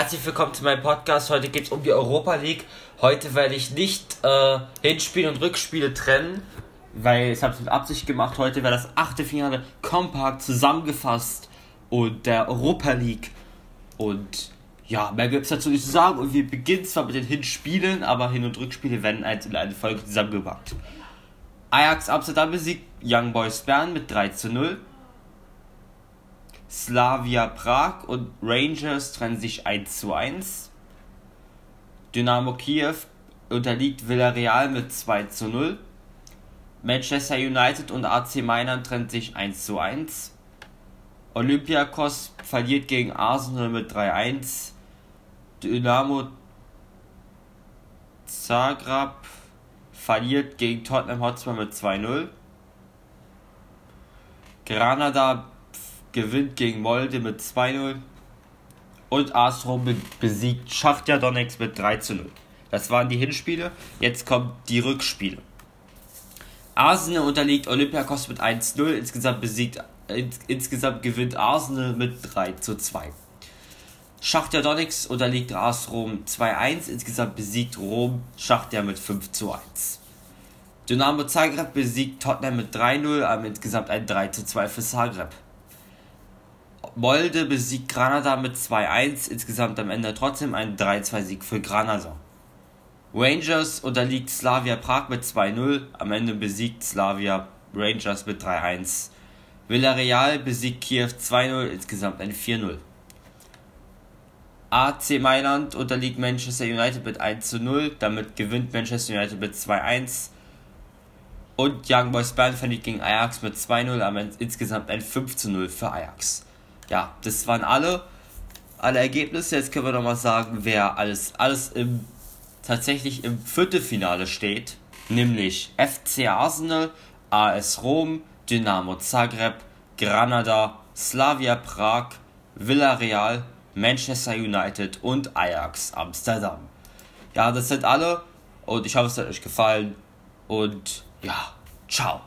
herzlich willkommen zu meinem Podcast. Heute geht es um die Europa League. Heute werde ich nicht äh, Hinspiele und Rückspiele trennen, weil ich habe es mit Absicht gemacht. Heute wäre das achte Finale kompakt zusammengefasst und der Europa League. Und ja, mehr gibt es dazu nicht zu sagen. Und wir beginnen zwar mit den Hinspielen, aber Hin- und Rückspiele werden als in eine Folge zusammengepackt. Ajax Amsterdam besiegt Young Boys Bern mit 3 zu 0. Slavia Prag und Rangers trennen sich 1 zu 1. Dynamo Kiew unterliegt Villarreal mit 2 zu 0. Manchester United und AC Mailand trennen sich 1 zu 1. Olympiakos verliert gegen Arsenal mit 3-1. Dynamo Zagreb verliert gegen Tottenham Hotspur mit 2-0. Granada gewinnt gegen Molde mit 2-0 und Astro besiegt Schachtja Donetsk mit 3 0. Das waren die Hinspiele, jetzt kommen die Rückspiele. Arsenal unterliegt Olympiakos mit 1-0, insgesamt besiegt ins, insgesamt gewinnt Arsenal mit 3 2. Schachtja Donetsk unterliegt AS Rom 2-1, insgesamt besiegt Rom Schachtja mit 5 1. Dynamo Zagreb besiegt Tottenham mit 3-0, aber insgesamt ein 3 2 für Zagreb. Molde besiegt Granada mit 2-1, insgesamt am Ende trotzdem ein 3-2-Sieg für Granada. Rangers unterliegt Slavia Prag mit 2-0, am Ende besiegt Slavia Rangers mit 3-1. Villarreal besiegt Kiew 2-0, insgesamt ein 4-0. AC Mailand unterliegt Manchester United mit 1-0, damit gewinnt Manchester United mit 2-1. Und Young Boys Bern verliert gegen Ajax mit 2-0, aber insgesamt ein 5-0 für Ajax ja, das waren alle, alle Ergebnisse. Jetzt können wir nochmal sagen, wer alles, alles im, tatsächlich im Viertelfinale steht. Nämlich FC Arsenal, AS Rom, Dynamo Zagreb, Granada, Slavia Prag, Villarreal, Manchester United und Ajax Amsterdam. Ja, das sind alle und ich hoffe, es hat euch gefallen und ja, ciao.